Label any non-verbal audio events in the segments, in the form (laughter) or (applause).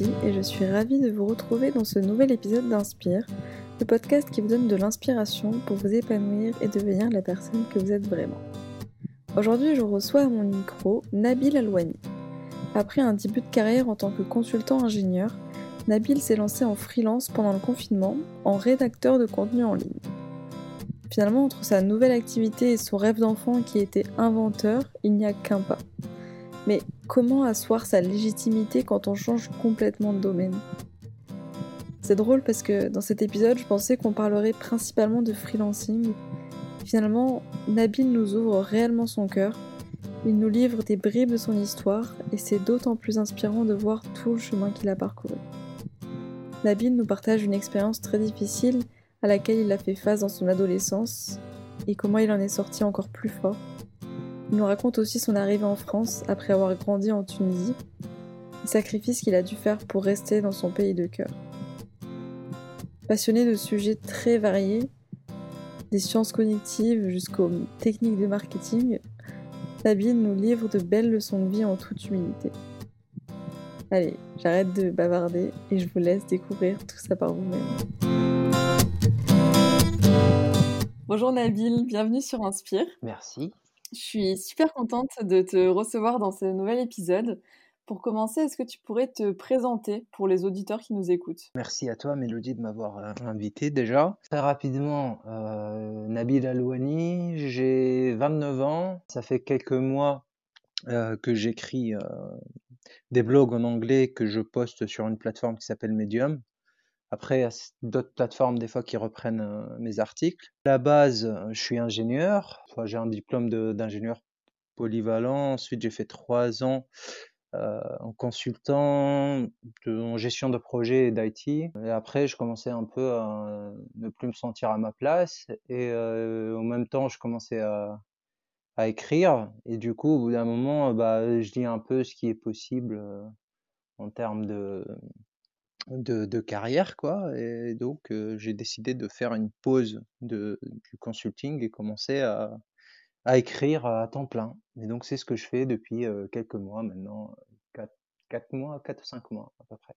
et je suis ravie de vous retrouver dans ce nouvel épisode d'Inspire, le podcast qui vous donne de l'inspiration pour vous épanouir et devenir la personne que vous êtes vraiment. Aujourd'hui, je reçois à mon micro Nabil Alouani. Après un début de carrière en tant que consultant ingénieur, Nabil s'est lancé en freelance pendant le confinement en rédacteur de contenu en ligne. Finalement, entre sa nouvelle activité et son rêve d'enfant qui était inventeur, il n'y a qu'un pas. Mais comment asseoir sa légitimité quand on change complètement de domaine? C'est drôle parce que dans cet épisode, je pensais qu'on parlerait principalement de freelancing. Finalement, Nabil nous ouvre réellement son cœur. Il nous livre des bribes de son histoire et c'est d'autant plus inspirant de voir tout le chemin qu'il a parcouru. Nabil nous partage une expérience très difficile à laquelle il a fait face dans son adolescence et comment il en est sorti encore plus fort. Il nous raconte aussi son arrivée en France après avoir grandi en Tunisie, les sacrifices qu'il a dû faire pour rester dans son pays de cœur. Passionné de sujets très variés, des sciences cognitives jusqu'aux techniques de marketing, Nabil nous livre de belles leçons de vie en toute humilité. Allez, j'arrête de bavarder et je vous laisse découvrir tout ça par vous-même. Bonjour Nabil, bienvenue sur Inspire. Merci. Je suis super contente de te recevoir dans ce nouvel épisode. Pour commencer, est-ce que tu pourrais te présenter pour les auditeurs qui nous écoutent? Merci à toi, Mélodie, de m'avoir euh, invité déjà. Très rapidement, euh, Nabil Alouani, j'ai 29 ans. Ça fait quelques mois euh, que j'écris des blogs en anglais que je poste sur une plateforme qui s'appelle Medium. Après, d'autres plateformes des fois qui reprennent euh, mes articles. À la base, euh, je suis ingénieur. J'ai un diplôme d'ingénieur polyvalent. Ensuite, j'ai fait trois ans euh, en consultant, en gestion de projet et d'IT. Et après, je commençais un peu à ne plus me sentir à ma place. Et euh, en même temps, je commençais à, écrire. Et du coup, au bout d'un moment, bah, je lis un peu ce qui est possible en termes de, de, de carrière, quoi. Et donc, euh, j'ai décidé de faire une pause de, du consulting et commencer à, à écrire à temps plein. Et donc, c'est ce que je fais depuis euh, quelques mois maintenant, 4, 4 mois, 4 ou 5 mois à peu près.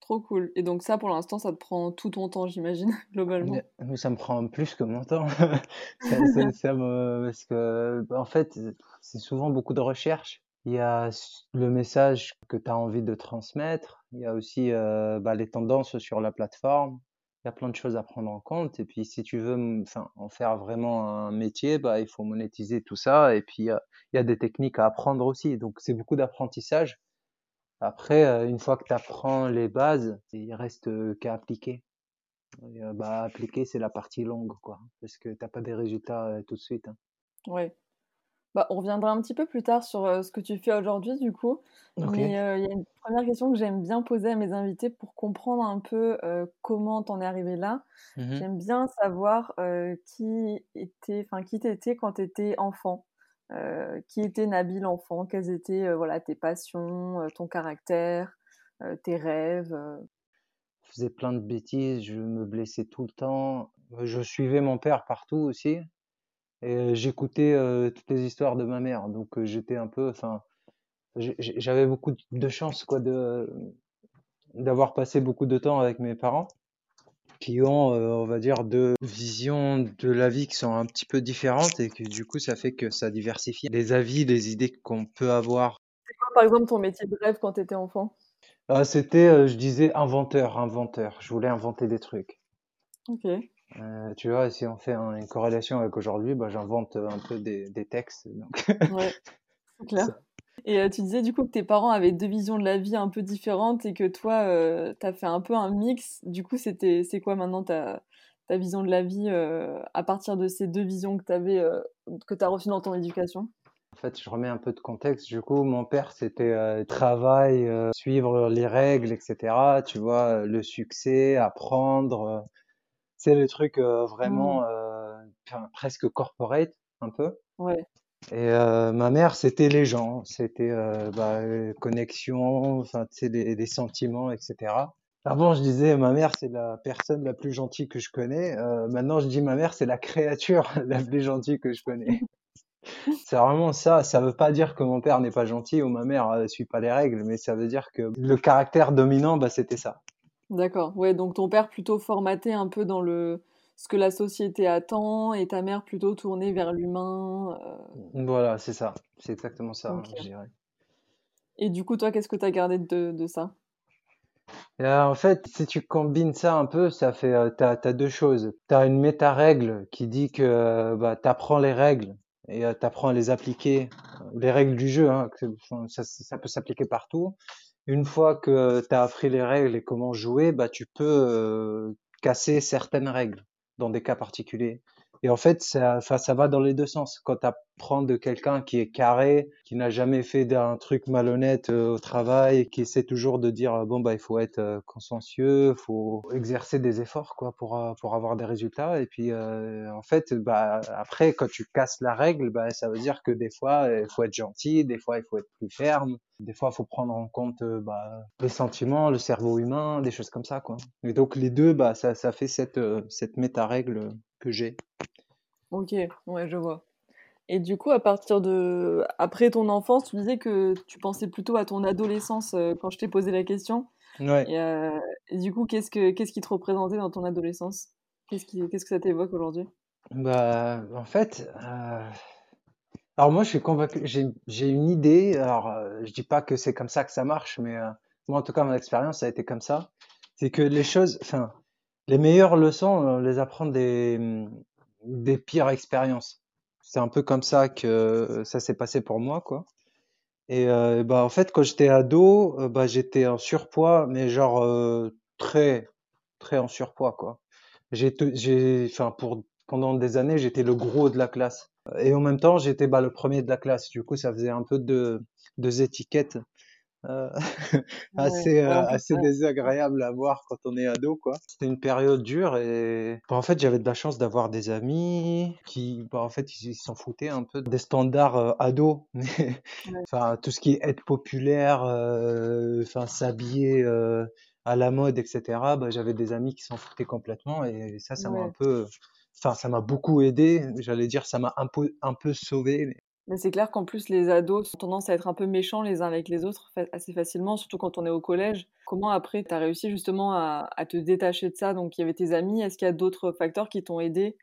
Trop cool. Et donc ça, pour l'instant, ça te prend tout ton temps, j'imagine, (laughs) globalement? Ça me prend plus que mon temps. (laughs) ça, ça- ça me- parce que, en fait, c'est souvent beaucoup de recherche. Il y a le message que tu as envie de transmettre. Il y a aussi euh, bah, les tendances sur la plateforme. Il y a plein de choses à prendre en compte. Et puis, si tu veux en faire vraiment un métier, bah, il faut monétiser tout ça. Et puis, il y a, des techniques à apprendre aussi. Donc, c'est beaucoup d'apprentissage. Après, une fois que tu apprends les bases, il reste qu'à appliquer. Bah, appliquer, c'est la partie longue, quoi. Parce que t'as pas des résultats tout de suite. hein. Ouais. Bah, on reviendra un petit peu plus tard sur euh, ce que tu fais aujourd'hui, du coup. Mais euh, il y a une première question que j'aime bien poser à mes invités pour comprendre un peu euh, comment t'en es arrivé là. Mhm. J'aime bien savoir qui était, enfin, qui t'étais quand t'étais enfant. Qui était Nabil enfant? Quelles étaient voilà, tes passions, ton caractère, tes rêves? Je faisais plein de bêtises, je me blessais tout le temps. Je suivais mon père partout aussi. Et j'écoutais euh, toutes les histoires de ma mère. Donc euh, j'étais un peu, enfin, j'ai- j'avais beaucoup de chance, quoi, de d'avoir passé beaucoup de temps avec mes parents. qui ont, euh, on va dire, deux visions de la vie qui sont un petit peu différentes et que du coup, ça fait que ça diversifie les avis, les idées qu'on peut avoir. C'est quoi, par exemple, ton métier de rêve quand t'étais enfant? Ah, c'était, euh, je disais, inventeur, inventeur. Je voulais inventer des trucs. Ok. Euh, tu vois, si on fait un- une corrélation avec aujourd'hui, bah, j'invente un peu des, des textes. Donc, Ouais, (laughs) c'est clair. ça- Et euh, tu disais du coup que tes parents avaient deux visions de la vie un peu différentes et que toi, euh, t'as fait un peu un mix. Du coup, c'était, c'est quoi maintenant ta, ta vision de la vie euh, à partir de ces deux visions que t'avais, euh, que t'as reçues dans ton éducation? En fait, je remets un peu de contexte. Du coup, mon père, c'était euh, travail, euh, suivre les règles, etc. Tu vois, le succès, apprendre. C'est le truc euh, vraiment Mm. euh, presque corporate, un peu. Ouais. Et euh, ma mère, c'était les gens, c'était euh, bah, euh, connexion, enfin, tu sais, les, les sentiments, etc. Avant, je disais, ma mère, c'est la personne la plus gentille que je connais. Euh, maintenant, je dis, ma mère, c'est la créature (laughs) la plus gentille que je connais. (laughs) C'est vraiment ça. Ça veut pas dire que mon père n'est pas gentil ou ma mère ne suit pas les règles, mais ça veut dire que le caractère dominant, bah, c'était ça. D'accord. Ouais, donc ton père plutôt formaté un peu dans le ce que la société attend et ta mère plutôt tournée vers l'humain. Euh. Voilà, c'est ça. C'est exactement ça, je dirais. Et du coup, toi, qu'est-ce que tu as gardé de, de ça? Euh, en fait, si tu combines ça un peu, ça fait, euh, t'as, as deux choses. T'as une méta-règle qui dit que bah, t'apprends les règles et euh, t'apprends à les appliquer, les règles du jeu, hein, ça, ça, peut s'appliquer partout. Une fois que t'as appris les règles et comment jouer, bah, tu peux casser certaines règles dans des cas particuliers. Et en fait, ça, ça va dans les deux sens. Quand tu apprends de quelqu'un qui est carré, qui n'a jamais fait d'un truc malhonnête euh, au travail, qui essaie toujours de dire euh, bon bah il faut être euh, consciencieux, faut exercer des efforts quoi pour pour avoir des résultats. Et puis en fait, bah après quand tu casses la règle, bah ça veut dire que des fois il faut être gentil, des fois il faut être plus ferme, des fois il faut prendre en compte bah, les sentiments, le cerveau humain, des choses comme ça quoi. Et donc les deux, bah ça ça fait cette cette méta règle que j'ai. Ok, ouais, je vois. Et du coup, à partir de... Après ton enfance, tu disais que tu pensais plutôt à ton adolescence euh, quand je t'ai posé la question. Ouais. Euh, et, du coup, qu'est-ce que qu'est-ce qui te représentait dans ton adolescence? Qu'est-ce qui qu'est-ce que ça t'évoque aujourd'hui? Bah, en fait, euh, alors moi, je suis convaincu, j'ai j'ai une idée. Alors, je dis pas que c'est comme ça que ça marche, mais moi, en tout cas, mon expérience, ça a été comme ça. C'est que les choses, enfin, les meilleures leçons, on les apprend des des pires expériences. C'est un peu comme ça que ça s'est passé pour moi, quoi. Et euh, bah en fait, quand j'étais ado, euh, bah j'étais en surpoids, mais genre euh, très très en surpoids, quoi. J'ai j'ai enfin pour pendant des années, j'étais le gros de la classe. Et en même temps, j'étais bah, le premier de la classe. Du coup, ça faisait un peu de deux étiquettes euh, (laughs) assez euh, assez désagréable à voir quand on est ado quoi. C'était une période dure et bah, en fait j'avais de la chance d'avoir des amis qui bah, en fait ils s'en foutaient un peu des standards euh, ados (laughs) mais enfin tout ce qui est être populaire enfin s'habiller à la mode etc. Bah, j'avais des amis qui s'en foutaient complètement et ça ça m'a un peu enfin ça m'a beaucoup aidé j'allais dire ça m'a un peu un peu sauvé mais c'est clair qu'en plus, les ados ont tendance à être un peu méchants les uns avec les autres assez facilement, surtout quand on est au collège. Comment après, tu as réussi justement à, te détacher de ça? Donc, il y avait tes amis. Est-ce qu'il y a d'autres facteurs qui t'ont aidé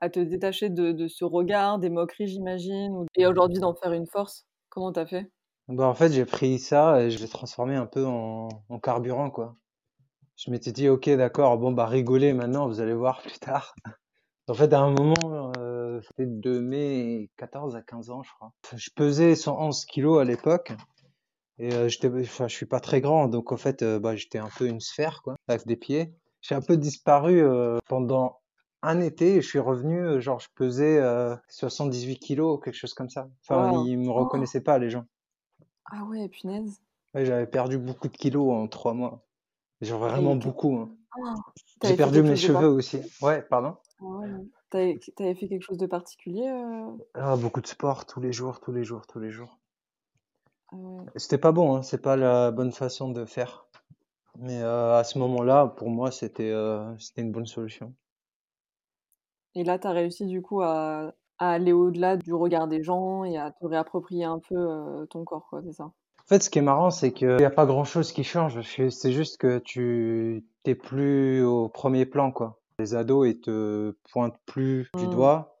à te détacher de, ce regard, des moqueries, j'imagine, et aujourd'hui d'en faire une force? Comment t'as fait? Bah, En fait, j'ai pris ça et je l'ai transformé un peu en, en carburant, quoi. Je m'étais dit, ok, d'accord, bon, bah, rigoler maintenant, vous allez voir plus tard. (laughs) En fait, à un moment, euh, c'était de mes 14 à 15 ans, je crois. Je pesais 111 kilos à l'époque. Et euh, j'étais, enfin, je suis pas très grand, donc en fait, euh, bah, j'étais un peu une sphère, quoi, avec des pieds. J'ai un peu disparu euh, pendant un été et je suis revenu, genre, je pesais 78 kilos, quelque chose comme ça. Enfin, ils me reconnaissaient pas, les gens. Ah ouais, punaise. Ouais, j'avais perdu beaucoup de kilos en trois mois. Genre vraiment beaucoup. Hein. Ah, J'ai perdu mes cheveux aussi. Ouais, pardon. Ah t'avais fait quelque chose de particulier euh? ah, beaucoup de sport tous les jours, tous les jours, tous les jours. Ah c'était pas bon, hein, c'est pas la bonne façon de faire. Mais euh, à ce moment-là, pour moi, c'était euh, c'était une bonne solution. Et là, tu as réussi du coup à, à aller au-delà du regard des gens et à te réapproprier un peu ton corps, quoi, c'est ça? En fait, ce qui est marrant, c'est qu'il n'y a pas grand-chose qui change. C'est juste que tu t'es plus au premier plan, quoi. Les ados, ils te pointent plus du mmh. doigt.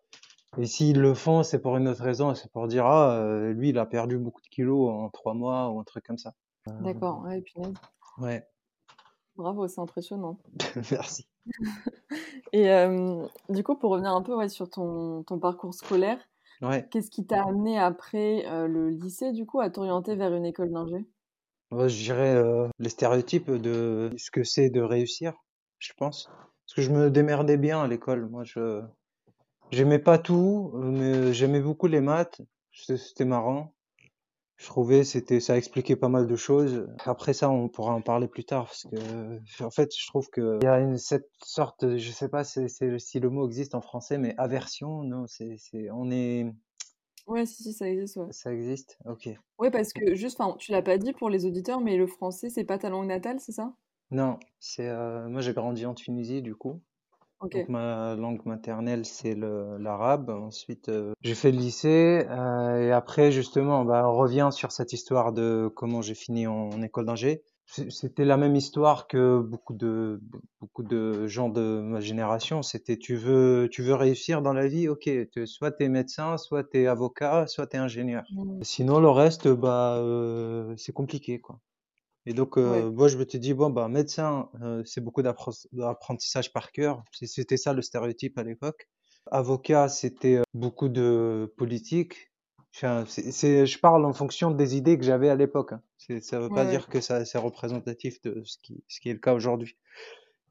Et s'ils le font, c'est pour une autre raison. C'est pour dire, ah, euh, lui, il a perdu beaucoup de kilos en trois mois ou un truc comme ça. D'accord, ouais, puis Ouais. Bravo, c'est impressionnant. (laughs) Merci. Et du coup, pour revenir un peu ouais, sur ton, ton parcours scolaire, ouais. qu'est-ce qui t'a amené après le lycée, du coup, à t'orienter vers une école d'ingé? Je dirais les stéréotypes de ce que c'est de réussir, je pense. Parce que je me démerdais bien à l'école. Moi, je j'aimais pas tout, mais j'aimais beaucoup les maths. C'était marrant. Je trouvais c'était ça expliquait pas mal de choses. Après ça, on pourra en parler plus tard parce que en fait, je trouve que il y a une cette sorte, je sais pas si, si le mot existe en français, mais aversion. Non, c'est c'est on est Ouais, si, si, ça existe, ouais. Ça existe, ok. Ouais, parce que juste, tu l'as pas dit pour les auditeurs, mais le français, c'est pas ta langue natale, c'est ça? Non, c'est euh, moi j'ai grandi en Tunisie du coup. Ok. Donc ma langue maternelle, c'est le l'arabe. Ensuite, euh, j'ai fait le lycée euh, et après, justement, bah, on revient sur cette histoire de comment j'ai fini en, en école d'ingé. C- C'était la même histoire que beaucoup de beaucoup de gens de ma génération. C'était tu veux tu veux réussir dans la vie, ok. tu- soit t'es médecin, soit t'es avocat, soit t'es ingénieur. Mm. Sinon, le reste, bah, euh, c'est compliqué, quoi. Et donc, Ouais. euh, moi, je me suis dit, bon, bah, médecin, euh, c'est beaucoup d'apprentissage par cœur. C'était ça le stéréotype à l'époque. Avocat, c'était euh, beaucoup de politique. Enfin, c'est, c'est- je parle en fonction des idées que j'avais à l'époque. Hein. Ça veut Ouais, pas ouais. dire que c'est représentatif de ce qui, ce qui est le cas aujourd'hui.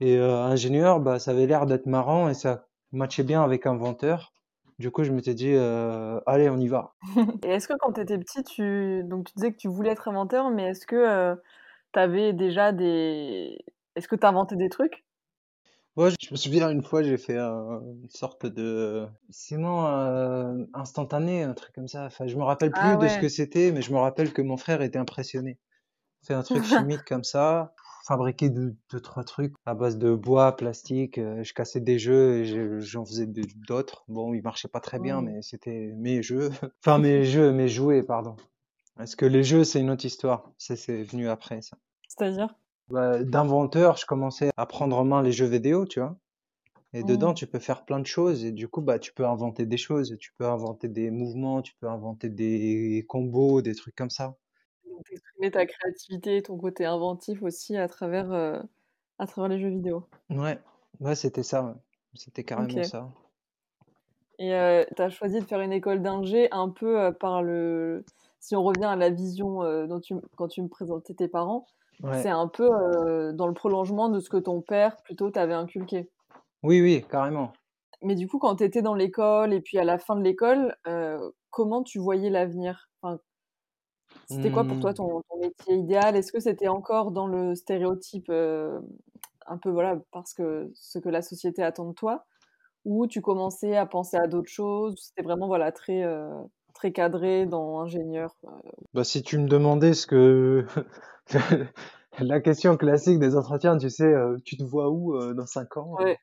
Et euh, ingénieur, bah, ça avait l'air d'être marrant et ça matchait bien avec inventeur. Du coup, je m'étais dit, euh, allez, on y va. (laughs) Et est-ce que quand tu étais petit, tu... Donc, tu disais que tu voulais être inventeur, mais est-ce que tu avais déjà des... Est-ce que tu inventais des trucs? Ouais, je me souviens une fois, j'ai fait un- une sorte de ciment euh, instantané, un truc comme ça. Enfin, je me rappelle Ah plus de ce que c'était, mais je me rappelle que mon frère était impressionné. Fait un truc (laughs) chimique comme ça, fabriquer deux, deux, trois trucs à base de bois, plastique. euh, je cassais des jeux et je- j'en faisais d'autres. Bon, ils marchaient pas très bien, Mm. mais c'était mes jeux. (laughs) Enfin, mes jeux, mes jouets, pardon. Parce que les jeux, c'est une autre histoire? C'est venu après, ça. C'est-à-dire? Bah, d'inventeur, je commençais à prendre en main les jeux vidéo, tu vois. Et dedans, Mm. tu peux faire plein de choses. Et du coup, bah, tu peux inventer des choses. et Tu peux inventer des mouvements, tu peux inventer des combos, des trucs comme ça. Donc, t'exprimais ta créativité, ton côté inventif aussi à travers, euh, à travers les jeux vidéo. Ouais, ouais, c'était ça. ouais. C'était carrément ça. Et euh, tu as choisi de faire une école d'ingé un peu euh, par le... Si on revient à la vision euh, dont tu, quand tu me présentais tes parents, Ouais. c'est un peu euh, dans le prolongement de ce que ton père plutôt t'avait inculqué. Oui, oui, carrément. Mais du coup, quand tu étais dans l'école et puis à la fin de l'école, euh, comment tu voyais l'avenir? Enfin, c'était quoi pour toi Hmm. ton, ton métier idéal? Est-ce que c'était encore dans le stéréotype un peu voilà parce que ce que la société attend de toi, ou tu commençais à penser à d'autres choses? C'était vraiment voilà très très cadré dans ingénieur. euh. Bah, si tu me demandais ce que (laughs) la question classique des entretiens, tu sais, euh, tu te vois où euh, dans cinq ans? Ouais,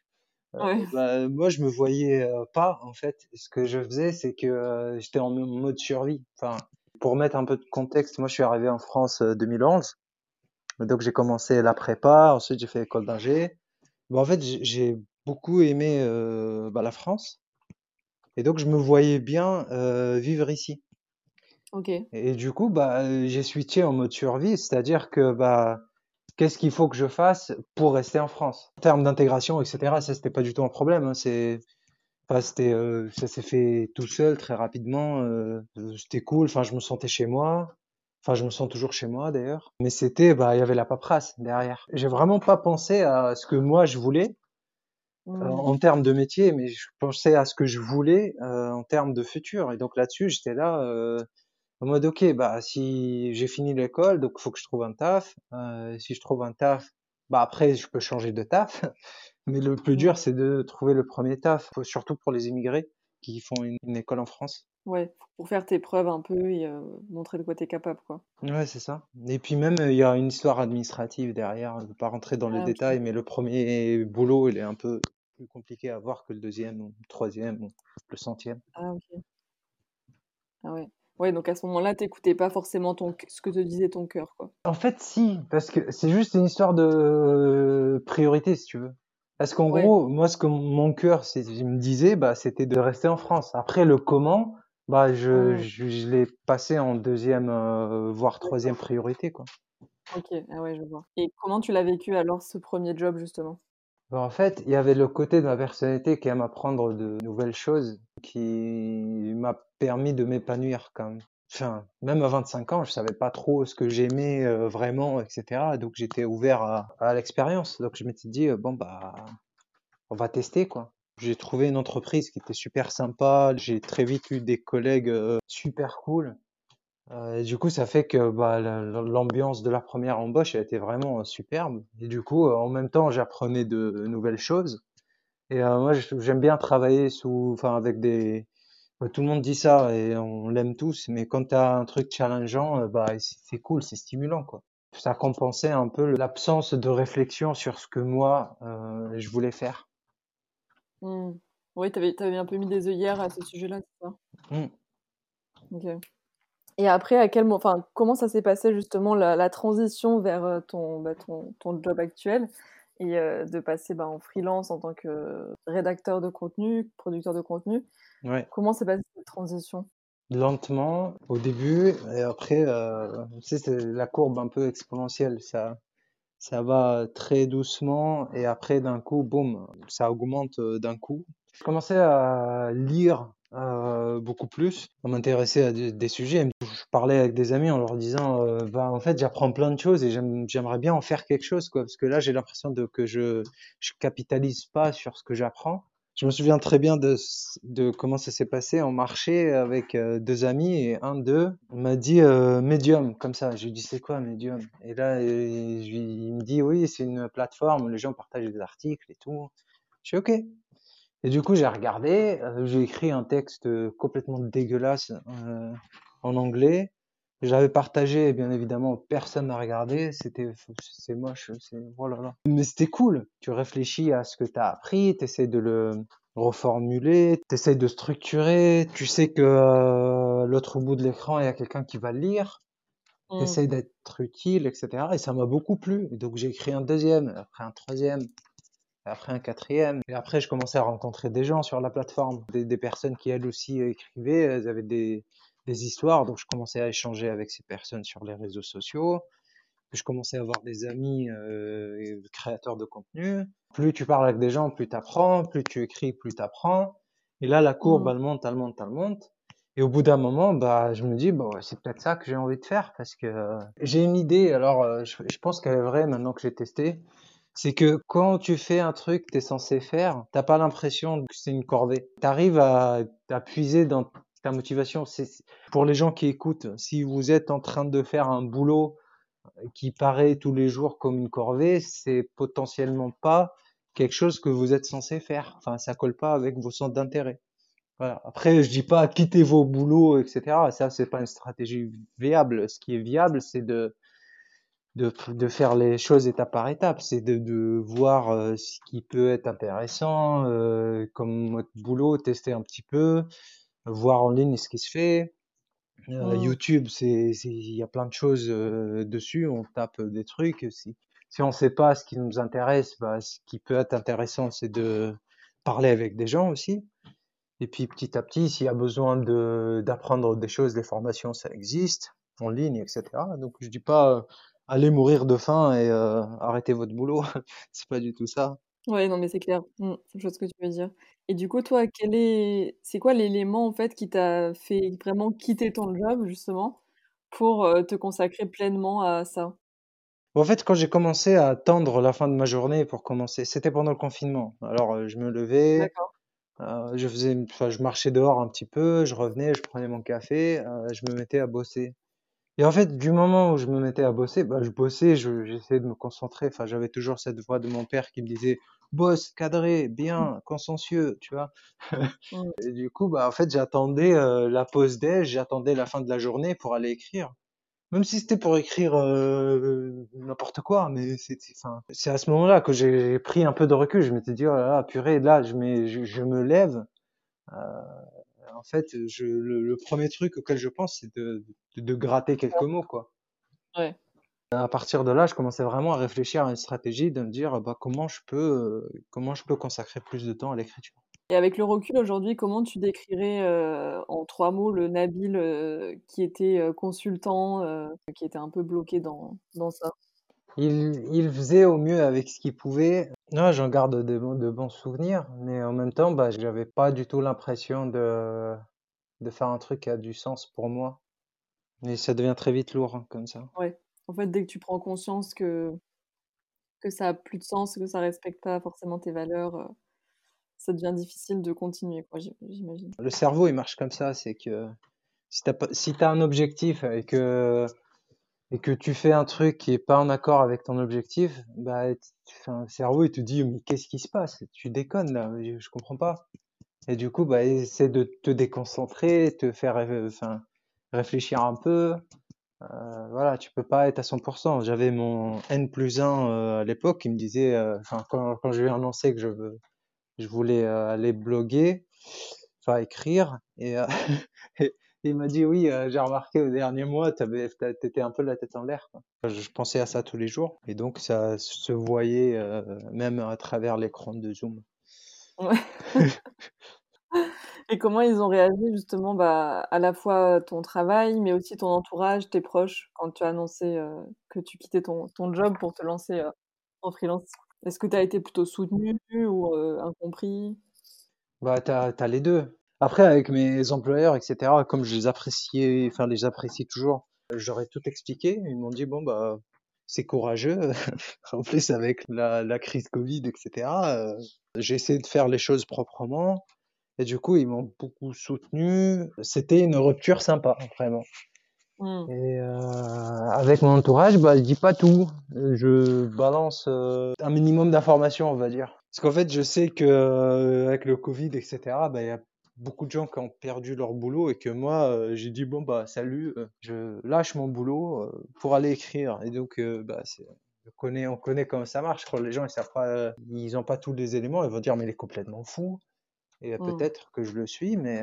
Euh, ouais. bah, moi, je me voyais euh, pas, en fait. Ce que je faisais, c'est que euh, j'étais en mo- mode survie. Enfin, pour mettre un peu de contexte, moi, je suis arrivé en France euh, 2011. Donc, j'ai commencé la prépa, ensuite, j'ai fait école d'ingé. Bon, en fait, j'ai beaucoup aimé bah, la France. Et donc, je me voyais bien euh, vivre ici. Ok. Et du coup, bah, j'ai switché en mode survie, c'est-à-dire que, bah, qu'est-ce qu'il faut que je fasse pour rester en France? En termes d'intégration, etc., ça, c'était pas du tout un problème. Hein. C'est, Enfin, c'était, euh, ça s'est fait tout seul très rapidement. euh, c'était cool. Enfin, je me sentais chez moi. Enfin, je me sens toujours chez moi d'ailleurs. Mais c'était, bah, il y avait la paperasse derrière. J'ai vraiment pas pensé à ce que moi je voulais euh, en termes de métier, mais je pensais à ce que je voulais euh, en termes de futur. Et donc là-dessus, j'étais là euh, en mode, ok, bah, si j'ai fini l'école, donc faut que je trouve un taf. Euh, si je trouve un taf, bah après, je peux changer de taf. (laughs) Mais le plus dur, c'est de trouver le premier taf, surtout pour les immigrés qui font une, une école en France. Ouais, pour faire tes preuves un peu et euh, montrer de quoi t'es capable, quoi. Ouais, c'est ça. Et puis même, euh, il y a une histoire administrative derrière. Je ne vais pas rentrer dans les Ah, ok. détails, mais le premier boulot, il est un peu plus compliqué à voir que le deuxième, ou le troisième, ou le centième. Ah, ok. Ah ouais. Ouais, donc à ce moment-là, t'écoutais pas forcément ton, ce que te disait ton cœur, quoi. En fait, si, parce que c'est juste une histoire de priorité, si tu veux. Parce qu'en Ouais. gros, moi, ce que mon cœur c'est- il me disait, bah, c'était de rester en France. Après, le comment, bah, je, je, je l'ai passé en deuxième, euh, voire troisième D'accord. priorité, quoi. Ok, ah ouais, je vois. Et comment tu l'as vécu alors, ce premier job, justement? Bah, en fait, il y avait le côté de ma personnalité qui aime apprendre de nouvelles choses, qui m'a permis de m'épanouir quand même. Enfin, même à 25 ans, je savais pas trop ce que j'aimais euh, vraiment, etc. Donc j'étais ouvert à, à l'expérience. Donc je m'étais dit, bon, bah, on va tester, quoi. J'ai trouvé une entreprise qui était super sympa. J'ai très vite eu des collègues euh, super cool. Euh, du coup, ça fait que bah, la- la- l'ambiance de la première embauche a été vraiment euh, superbe. Et du coup, euh, en même temps, j'apprenais de nouvelles choses. Et moi, j'aime bien travailler sous, enfin, avec des. Tout le monde dit ça et on l'aime tous, mais quand tu as un truc challengeant, bah, c'est cool, c'est stimulant, quoi. Ça compensait un peu l'absence de réflexion sur ce que moi, je voulais faire. Mmh. Oui, tu avais un peu mis des œillères à ce sujet-là, c'est ça? Mmh. OK. Et après, à quel enfin, comment ça s'est passé justement la la transition vers, heu, ton, bah, ton ton job actuel? Et heu, de passer, bah, en freelance en tant que rédacteur de contenu, producteur de contenu? Ouais. Comment s'est passée cette transition? Lentement au début et après, tu sais, c'est la courbe un peu exponentielle. Ça ça va très doucement et après d'un coup, boum, ça augmente, heu, d'un coup. Je commençais à lire, heu, beaucoup plus, à m'intéresser à des des sujets. Je parlais avec des amis en leur disant, heu: «Bah, en fait, j'apprends plein de choses et j'aime j'aimerais bien en faire quelque chose, quoi». Parce que là, j'ai l'impression de que je je capitalise pas sur ce que j'apprends. Je me souviens très bien de, comment ça s'est passé. On marchait avec euh, deux amis et un d'eux m'a dit euh, Medium, comme ça. Je lui dis c'est quoi Medium? Et là, euh, il me dit oui, c'est une plateforme les gens partagent des articles et tout. Je suis ok. Et du coup, j'ai regardé, j'ai écrit un texte complètement dégueulasse en anglais. J'avais partagé, bien évidemment, personne n'a regardé. C'était, c'est moche, c'est, voilà. Oh Mais c'était cool. Tu réfléchis à ce que tu as appris, tu essaies de le reformuler, tu essaies de structurer. Tu sais que euh, l'autre bout de l'écran, il y a quelqu'un qui va le lire. Mmh. Tu essaies d'être utile, etc. Et ça m'a beaucoup plu. donc, j'ai écrit un deuxième, après un troisième, après un quatrième. Et après, je commençais à rencontrer des gens sur la plateforme, des, des personnes qui elles aussi écrivaient. Elles avaient des, des histoires. Donc, je commençais à échanger avec ces personnes sur les réseaux sociaux. je commençais à avoir des amis euh, créateurs de contenu. Plus tu parles avec des gens, plus tu apprends. Plus tu écris, plus tu apprends. Et là, la courbe, mmh. elle monte, elle monte, elle monte. Et au bout d'un moment, bah, je me dis, bon, c'est peut-être ça que j'ai envie de faire parce que euh, j'ai une idée. Alors, euh, je, je, pense qu'elle est vraie maintenant que j'ai testé. C'est que quand tu fais un truc que tu es censé faire, t'as pas l'impression que c'est une corvée. Tu arrives à, à puiser dans ta motivation. C'est pour les gens qui écoutent. Si vous êtes en train de faire un boulot euh, qui paraît tous les jours comme une corvée, c'est potentiellement pas quelque chose que vous êtes censé faire. Enfin, ça colle pas avec vos centres d'intérêt. Voilà. Après, je dis pas quitter vos boulots, etc. Ça, c'est pas une stratégie viable. Ce qui est viable, c'est de, de, faire les choses étape par étape. C'est de, de voir euh, ce qui peut être intéressant euh, comme votre boulot, tester un petit peu, voir en ligne ce qui se fait. Euh, mmh. YouTube, c'est, il y a plein de choses euh, dessus. On tape des trucs. Si, si on sait pas ce qui nous intéresse, bah, ce qui peut être intéressant, c'est de parler avec des gens aussi. Et puis petit à petit, s'il y a besoin de d'apprendre des choses, des formations, ça existe en ligne, etc. Donc je dis pas euh, allez mourir de faim et euh, arrêtez votre boulot. (laughs) c'est pas du tout ça. Ouais, non, mais c'est clair. Mmh, je vois ce que tu veux dire. Et du coup, toi, quel est c'est quoi l'élément, en fait, qui t'a fait vraiment quitter ton job, justement, pour, euh, te consacrer pleinement à ça? En fait, quand j'ai commencé à attendre la fin de ma journée pour commencer, c'était pendant le confinement. Alors, euh, je me levais, euh, je faisais, je marchais dehors un petit peu, je revenais, je prenais mon café, je me mettais à bosser. Et en fait, du moment où je me mettais à bosser, bah, je bossais, j'essayais de me concentrer. Enfin, j'avais toujours cette voix de mon père qui me disait bosse, cadré, bien, mmh. consciencieux, tu vois. Mmh. Et du coup, bah, en fait, j'attendais euh, la pause déj, j'attendais la fin de la journée pour aller écrire. Même si c'était pour écrire euh, n'importe quoi, mais c'est à ce moment-là que j'ai pris un peu de recul. Je m'étais dit, oh là là, purée, là, je, je, je me lève. Euh, en fait, je, le, premier truc auquel je pense, c'est de, de, gratter quelques mots, quoi. Ouais. À partir de là, je commençais vraiment à réfléchir à une stratégie, de me dire bah, comment je peux, comment je peux consacrer plus de temps à l'écriture. Et avec le recul aujourd'hui, comment tu décrirais euh, en trois mots le Nabil euh, qui était euh, consultant, qui était un peu bloqué dans, dans ça? Il, il, faisait au mieux avec ce qu'il pouvait. Non, j'en garde de, de, bons souvenirs, mais en même temps, bah, j'avais pas du tout l'impression de, de faire un truc qui a du sens pour moi. Et ça devient très vite lourd hein, comme ça. Ouais. En fait, dès que tu prends conscience que, que ça a plus de sens, que ça respecte pas forcément tes valeurs, ça devient difficile de continuer, quoi, j'imagine. Le cerveau, il marche comme ça, c'est que si tu as, si as un objectif et que et que tu fais un truc qui est pas en accord avec ton objectif, bah, le cerveau, il te dit, mais qu'est-ce qui se passe? Tu déconnes, là, je, comprends pas. Et du coup, bah, essaie de te déconcentrer, te faire, enfin, réfléchir un peu. Euh, voilà, tu peux pas être à 100%. J'avais mon N plus 1 euh, à l'époque qui me disait, euh, enfin, quand, je lui ai annoncé que je, je voulais aller bloguer, enfin écrire, et (laughs) il m'a dit oui, euh, j'ai remarqué au dernier mois, t'étais un peu la tête en l'air. Je, pensais à ça tous les jours, et donc ça se voyait euh, même à travers l'écran de Zoom. Ouais. (laughs) Et comment ils ont réagi justement, bah, à la fois ton travail, mais aussi ton entourage, tes proches, quand tu as annoncé, heu, que tu quittais ton ton job pour te lancer, en freelance? Est-ce que tu as été plutôt soutenu ou, incompris? Bah, t'as, t'as les deux. Après, avec mes employeurs, etc., comme je les appréciais, enfin, les apprécie toujours, j'aurais tout expliqué. Ils m'ont dit, bon, bah, c'est courageux. (laughs) En plus, avec la, la crise Covid, etc., euh, j'ai essayé de faire les choses proprement. Et du coup, ils m'ont beaucoup soutenu. C'était une rupture sympa, vraiment. Mmh. Et euh, avec mon entourage, bah, je dis pas tout. Je balance euh, un minimum d'informations, on va dire. Parce qu'en fait, je sais que euh, avec le Covid, etc., bah, il y a beaucoup de gens qui ont perdu leur boulot et que moi, euh, j'ai dit bon bah salut, euh, je lâche mon boulot euh, pour aller écrire. Et donc, bah, c'est, on connaît, on connaît comment ça marche. Quand les gens ils savent pas, ils ont pas tous les éléments, ils vont dire mais il est complètement fou. Et Mmh. peut-être que je le suis, mais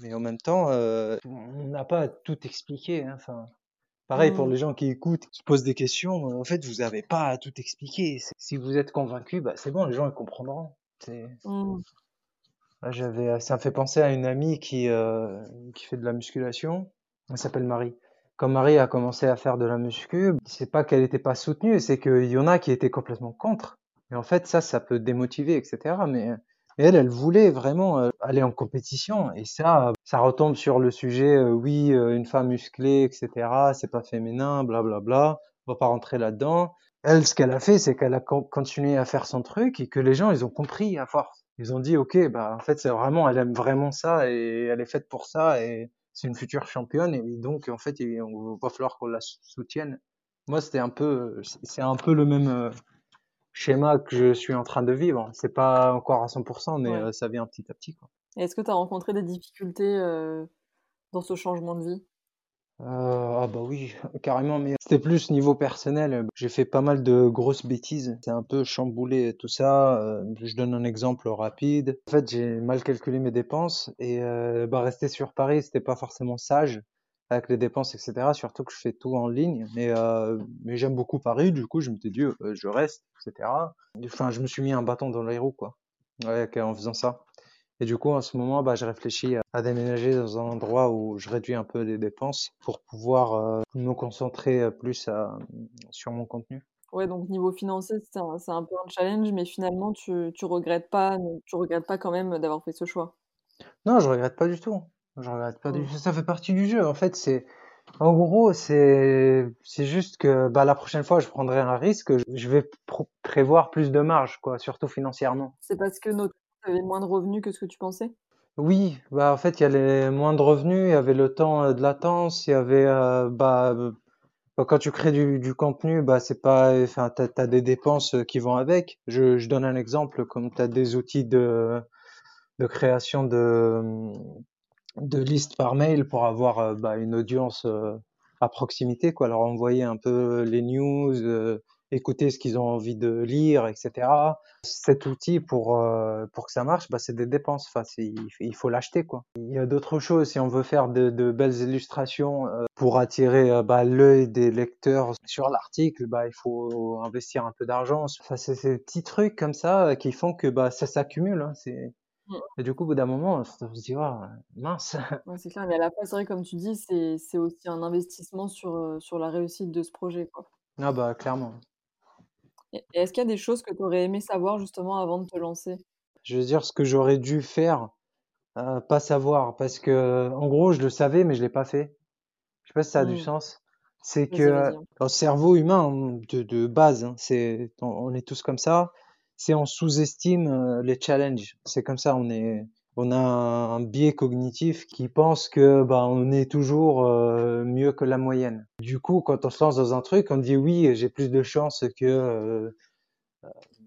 mais en même temps, on n'a pas à tout expliqué. hein. Enfin, pareil pour Mmh. les gens qui écoutent, qui se posent des questions. En fait, vous n'avez pas à tout expliquer. Si vous êtes convaincu, bah c'est bon, les gens ils comprendront. C'est- Mmh. Là, j'avais, ça me fait penser à une amie qui euh, qui fait de la musculation. Elle s'appelle Marie. Quand Marie a commencé à faire de la muscu, c'est pas qu'elle n'était pas soutenue, c'est qu'il y en a qui étaient complètement contre. Et en fait, ça, ça peut démotiver, etc. Mais elle, elle voulait vraiment euh, aller en compétition. Et ça, ça retombe sur le sujet, euh, oui, euh, une femme musclée, etc. C'est pas féminin, blablabla. On va pas rentrer là-dedans. Elle, ce qu'elle a fait, c'est qu'elle a con- continué à faire son truc et que les gens, ils ont compris à force. Ils ont dit, ok, bah en fait, c'est vraiment, elle aime vraiment ça et elle est faite pour ça et c'est une future championne et donc en fait, il va falloir qu'on la sou- soutienne. Moi, c'était un peu, c'est un peu le même euh, schéma que je suis en train de vivre. C'est pas encore à 100%, mais Ouais. euh, ça vient petit à petit, quoi. Est-ce que tu as rencontré des difficultés, heu, dans ce changement de vie? Euh, ah bah oui, carrément, mais c'était plus niveau personnel. J'ai fait pas mal de grosses bêtises. C'est un peu chamboulé tout ça. Euh, je donne un exemple rapide. En fait, j'ai mal calculé mes dépenses et euh, bah rester sur Paris, c'était pas forcément sage avec les dépenses, etc. Surtout que je fais tout en ligne. Mais euh, mais j'aime beaucoup Paris. Du coup, je m'étais dit, je reste, etc. Enfin, je me suis mis un bâton dans les roues, quoi, ouais, en faisant ça. Et du coup, en ce moment, bah, je réfléchis à, déménager dans un endroit où je réduis un peu les dépenses pour pouvoir euh, me concentrer euh, plus à- sur mon contenu. Ouais, donc niveau financier, c'est un peu un challenge, mais finalement tu tu regrettes pas ne tu regrettes pas quand même d'avoir fait ce choix? Non, je regrette pas du tout. Je regrette pas du tout. Ça fait partie du jeu. En fait, c'est, en gros, c'est, c'est juste que, bah, la prochaine fois, je prendrai un risque. Je vais prévoir plus de marge, quoi, surtout financièrement. C'est parce que notamment tu avais moins de revenus que ce que tu pensais? Oui, bah en fait, il y a les moins de revenus, il y avait le temps euh, de latence, il y avait euh, bah euh, quand tu crées du, contenu, bah c'est pas enfin t'as, t'as des dépenses qui vont avec. Je, donne un exemple comme tu as des outils de de création de de listes par mail pour avoir bah, une audience à proximité, quoi, leur envoyer un peu les news, écouter ce qu'ils ont envie de lire, etc. Cet outil pour euh, pour que ça marche, bah, c'est des dépenses. Enfin, il, faut l'acheter, quoi. Il y a d'autres choses si on veut faire de, de belles illustrations euh, pour attirer euh, bah, l'œil des lecteurs sur l'article, bah, il faut investir un peu d'argent. Enfin, c'est ces petits trucs comme ça qui font que bah, ça s'accumule. Hein, c'est Mmh. et du coup, au bout d'un moment, on se dit, mince. (laughs) Ouais, c'est clair, mais à la fois, c'est vrai, comme tu dis, c'est aussi un investissement sur, sur la réussite de ce projet, quoi. Ah bah clairement. Et est-ce qu'il y a des choses que tu aurais aimé savoir justement avant de te lancer? Je veux dire ce que j'aurais dû faire, euh, pas savoir, parce que en gros, je le savais, mais je l'ai pas fait. Je sais pas si ça a du Mmh. sens. C'est que Vas-y, hein. le cerveau humain de, de base, hein, c'est, on, on est tous comme ça. C'est on sous-estime euh, les challenges. C'est comme ça, on est, on a un, biais cognitif qui pense que bah on est toujours euh, mieux que la moyenne. Du coup, quand on se lance dans un truc, on dit oui, j'ai plus de chances que euh,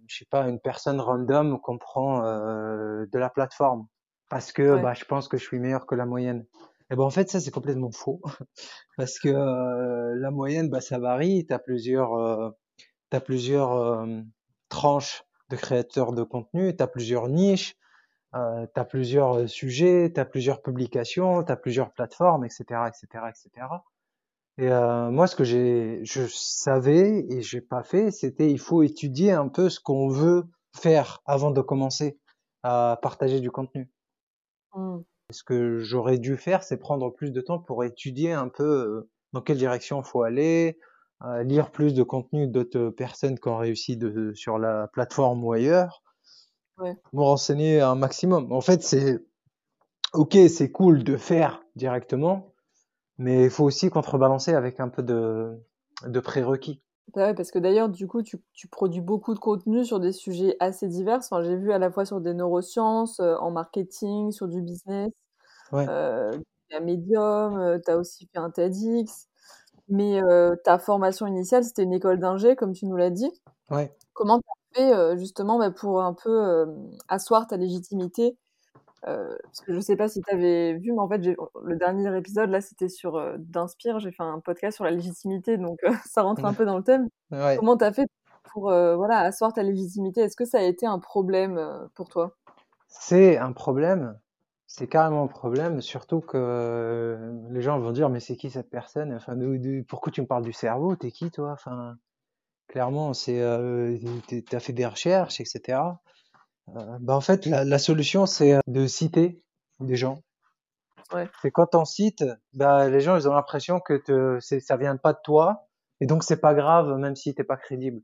je sais pas, une personne random comprend euh, de la plateforme parce que Ouais. bah, je pense que je suis meilleur que la moyenne. Et ben en fait ça c'est complètement faux (laughs) parce que euh, la moyenne bah ça varie, tu as plusieurs euh, t'as plusieurs tranches de créateurs de contenu, tu as plusieurs niches, euh, tu as plusieurs sujets, tu as plusieurs publications, tu as plusieurs plateformes, etc., etc., etc. Et euh, moi, ce que j'ai, je savais et j'ai pas fait, c'était il faut étudier un peu ce qu'on veut faire avant de commencer à partager du contenu. Mmh. Ce que j'aurais dû faire, c'est prendre plus de temps pour étudier un peu euh, dans quelle direction faut aller, euh, lire plus de contenu d'autres personnes qui ont réussi de, sur la plateforme ou ailleurs, Ouais. me renseigner un maximum. En fait, c'est ok, c'est cool de faire directement, mais il faut aussi contrebalancer avec un peu de, de prérequis. Bah ouais, parce que d'ailleurs, du coup, tu, tu produis beaucoup de contenu sur des sujets assez divers. Enfin, j'ai vu à la fois sur des neurosciences, euh, en marketing, sur du business, Ouais. euh, un médium, tu as aussi fait un TEDx. Mais euh, ta formation initiale, c'était une école d'ingé, comme tu nous l'as dit. Ouais. Comment tu euh, justement bah, pour un peu euh, asseoir ta légitimité euh, parce que je sais pas si tu avais vu, mais en fait, le dernier épisode, là, c'était sur euh, d'Inspire. J'ai fait un podcast sur la légitimité, donc euh, (laughs) ça rentre un peu dans le thème. Ouais. Comment tu as fait pour voilà, asseoir ta légitimité? Est-ce que ça a été un problème pour toi? C'est un problème. C'est carrément un problème, surtout que les gens vont dire mais c'est qui cette personne? Enfin, pourquoi tu me parles du cerveau? T'es qui toi? Enfin, clairement, c'est euh, t'es- t'as fait des recherches, etc. Euh, bah en fait, la, la solution c'est euh, de citer des gens. Ouais. C'est quand on cite, bah les gens ils ont l'impression que te, ça vient pas de toi et donc c'est pas grave même si t'es pas crédible.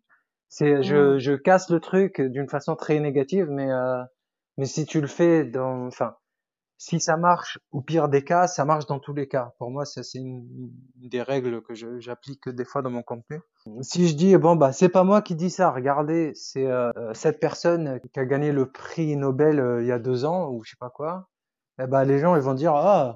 C'est, je, Mm. je casse le truc d'une façon très négative, mais euh, mais si tu le fais dans, enfin, si ça marche, au pire des cas, ça marche dans tous les cas. Pour moi, ça c'est une, une des règles que j'applique des fois dans mon contenu. Si je dis bon bah c'est pas moi qui dis ça, regardez, c'est euh, cette personne qui a gagné le prix Nobel euh, il y a deux ans ou je sais pas quoi, eh ben les gens ils vont dire ah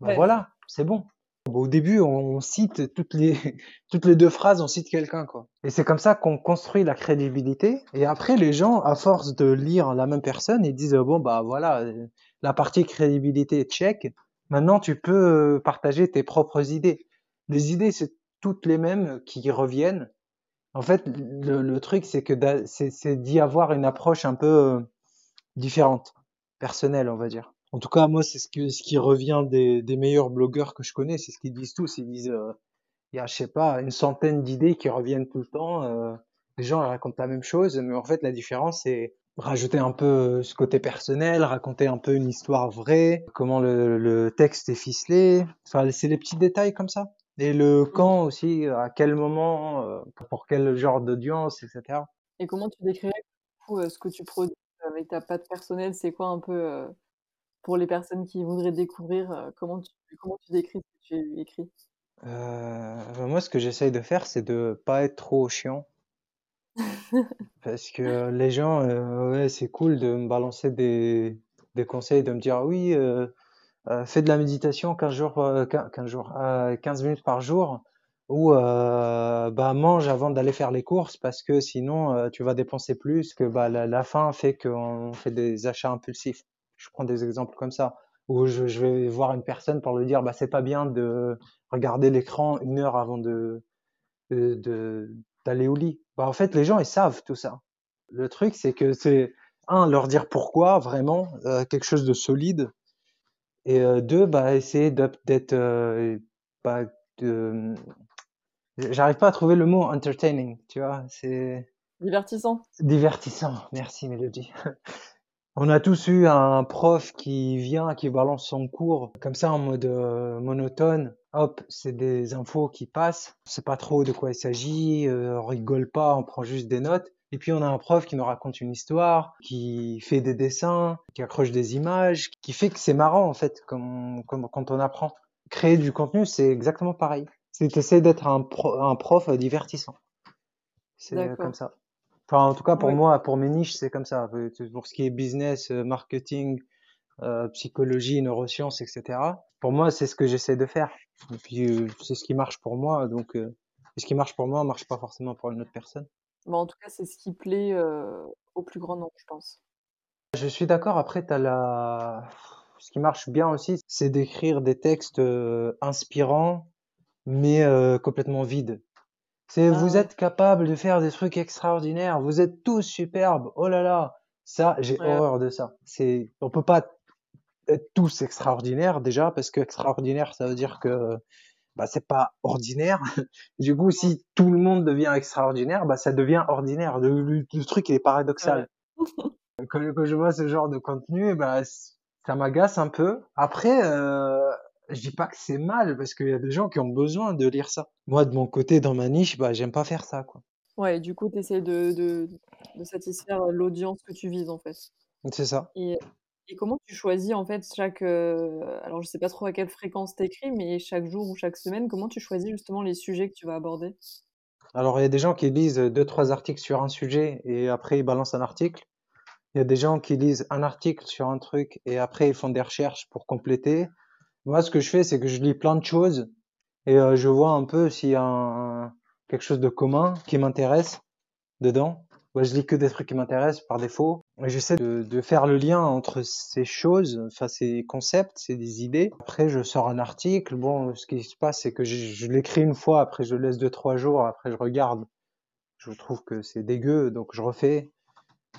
bah Ouais. voilà c'est bon. Bon, au début on, on cite toutes les (laughs) toutes les deux phrases on cite quelqu'un quoi. Et c'est comme ça qu'on construit la crédibilité. Et après les gens à force de lire la même personne ils disent bon bah voilà euh, la partie crédibilité check. Maintenant tu peux euh, partager tes propres idées. Les idées c'est toutes les mêmes qui reviennent. En fait, le, truc, c'est que c'est d'y avoir une approche un peu euh, différente, personnelle, on va dire. En tout cas, moi, c'est ce qui revient des, meilleurs blogueurs que je connais, c'est ce qu'ils disent tous. Ils disent, euh, il y a, je sais pas, une centaine d'idées qui reviennent tout le temps. euh, les gens racontent la même chose, mais en fait, la différence, c'est rajouter un peu euh, ce côté personnel, raconter un peu une histoire vraie, comment le, le texte est ficelé. Enfin, c'est les petits détails comme ça. Et le quand aussi, à quel moment, euh, pour quel genre d'audience, etc. Et comment tu décrirais euh, ce que tu produis avec ta patte personnelle? C'est quoi un peu pour les personnes qui voudraient découvrir comment tu comment tu décris ce que tu écris? Euh, ben moi, ce que j'essaye de faire, c'est de pas être trop chiant. Parce que les gens, euh, ouais, c'est cool de me balancer des, des conseils, de me dire, oui, euh, euh, fais de la méditation 15 jours, euh, 15 15 jours, 15 minutes par jour, ou bah, mange avant d'aller faire les courses, parce que sinon, tu vas dépenser plus, que bah, la, faim fait qu'on fait des achats impulsifs. Je prends des exemples comme ça. Ou je, vais voir une personne pour lui dire, bah, c'est pas bien de regarder l'écran une heure avant de, de- d'aller au lit. Bah, en fait, les gens, ils savent tout ça. Le truc, c'est que c'est, un, leur dire pourquoi, vraiment, euh, quelque chose de solide. Et euh, deux, bah, essayer d'être, euh, bah, de- j'arrive pas à trouver le mot entertaining, tu vois, c'est Divertissant divertissant. Merci, Mélodie. (laughs) On a tous eu un prof qui vient, qui balance son cours comme ça en mode euh, monotone. Hop, c'est des infos qui passent. On sait pas trop de quoi il s'agit. euh, on rigole pas, on prend juste des notes. Et puis on a un prof qui nous raconte une histoire, qui fait des dessins, qui accroche des images, qui fait que c'est marrant en fait, comme, comme quand on apprend. Créer du contenu, c'est exactement pareil. C'est d'essayer d'être un, pro- un prof divertissant. C'est euh, comme ça. Enfin, en tout cas, pour Ouais. moi, pour mes niches, c'est comme ça. Euh, Pour ce qui est business, euh, marketing, euh, psychologie, neurosciences, etc. Pour moi, c'est ce que j'essaie de faire. Et puis, euh, c'est ce qui marche pour moi. Donc, euh, ce qui marche pour moi marche pas forcément pour une autre personne. Bon, en tout cas, c'est ce qui plaît euh, au plus grand nombre, je pense. Je suis d'accord. Après, t'as la... Ce qui marche bien aussi, c'est d'écrire des textes euh, inspirants, mais euh, complètement vides. C'est Ah vous êtes capable de faire des trucs extraordinaires, vous êtes tous superbes. Oh là là, ça, j'ai Ouais. horreur de ça. C'est, on peut pas être tous extraordinaires déjà parce que extraordinaire, ça veut dire que bah c'est pas ordinaire. (laughs) Du coup, si tout le monde devient extraordinaire, bah ça devient ordinaire. Le, le- le truc il est paradoxal. (laughs) Quand, quand je vois ce genre de contenu, bah ça m'agace un peu. Après, euh, je dis pas que c'est mal parce qu'il y a des gens qui ont besoin de lire ça. Moi, de mon côté, dans ma niche, bah j'aime pas faire ça, quoi. Ouais, du coup, tu essaies de, de, de satisfaire l'audience que tu vises, en fait. C'est ça. Et, et comment tu choisis, en fait, chaque... euh, alors, je sais pas trop à quelle fréquence t'écris, mais chaque jour ou chaque semaine, comment tu choisis justement les sujets que tu vas aborder? Alors, il y a des gens qui lisent deux, trois articles sur un sujet et après ils balancent un article. Il y a des gens qui lisent un article sur un truc et après ils font des recherches pour compléter. Moi, ce que je fais, c'est que je lis plein de choses et euh, je vois un peu s'il y a quelque chose de commun qui m'intéresse dedans. Moi, je lis que des trucs qui m'intéressent par défaut. Et j'essaie de, faire le lien entre ces choses, enfin ces concepts, des idées. Après, je sors un article. Bon, ce qui se passe, c'est que je, je l'écris une fois, après je le laisse deux, trois jours, après je regarde. Je trouve que c'est dégueu, donc je refais.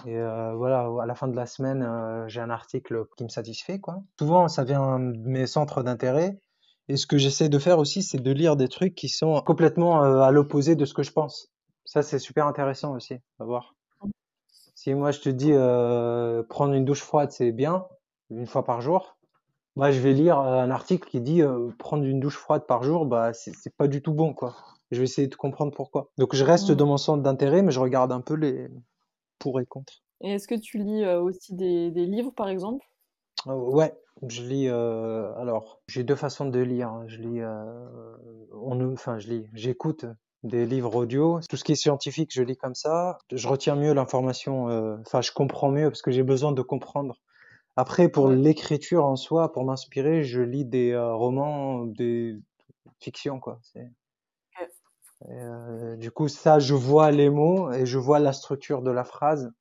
Et euh, voilà, à la fin de la semaine, euh, j'ai un article qui me satisfait, quoi. Souvent, ça vient de mes centres d'intérêt. Et ce que j'essaie de faire aussi, c'est de lire des trucs qui sont complètement euh, à l'opposé de ce que je pense. Ça, c'est super intéressant aussi à voir. Si moi, je te dis prendre une douche froide, c'est bien, une fois par jour, moi, je vais lire un article qui dit prendre une douche froide par jour, bah, c'est c'est pas du tout bon, quoi. Je vais essayer de comprendre pourquoi. Donc, je reste Mhm. dans mon centre d'intérêt, mais je regarde un peu les pour et contre. Et est-ce que tu lis euh, aussi des, des livres, par exemple? Euh, ouais, je lis. euh, alors, j'ai deux façons de lire. hein. Je lis, euh, on, enfin, je lis, j'écoute des livres audio. Tout ce qui est scientifique, je lis comme ça. Je retiens mieux l'information. euh, Enfin, je comprends mieux parce que j'ai besoin de comprendre. Après, pour Ouais. l'écriture en soi, pour m'inspirer, je lis des romans, des fictions, quoi. C'est- euh, du coup, ça, je vois les mots et je vois la structure de la phrase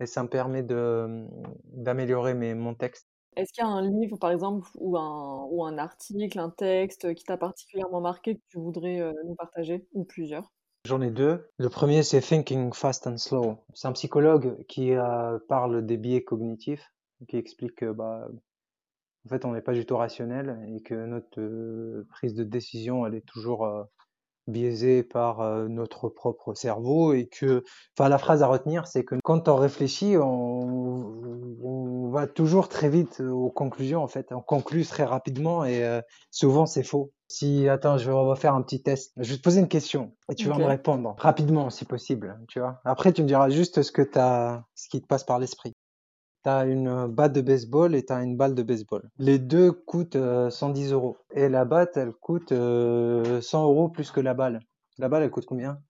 et ça me permet d'améliorer mon texte. Est-ce qu'il y a un livre, par exemple, ou un, ou un article, un texte qui t'a particulièrement marqué que tu voudrais euh, nous partager, ou plusieurs? J'en ai deux. Le premier, c'est Thinking Fast and Slow. C'est un psychologue qui euh, parle des biais cognitifs, qui explique que bah, en fait, on n'est pas du tout rationnel et que notre euh, prise de décision, elle est toujours biaisée par euh, notre propre cerveau et que, enfin, la phrase à retenir, c'est que quand on réfléchit, on, on va toujours très vite aux conclusions, en fait. On conclut très rapidement et euh, souvent c'est faux. Si, attends, je vais faire un petit test. Je vais te poser une question et tu vas me répondre rapidement, si possible, tu vois. Après, tu me diras juste ce que t'as, ce qui te passe par l'esprit. T'as une batte de baseball et t'as une balle de baseball. Les deux coûtent euh, 110 euros. Et la batte, elle coûte euh, 100 euros plus que la balle. La balle, elle coûte combien?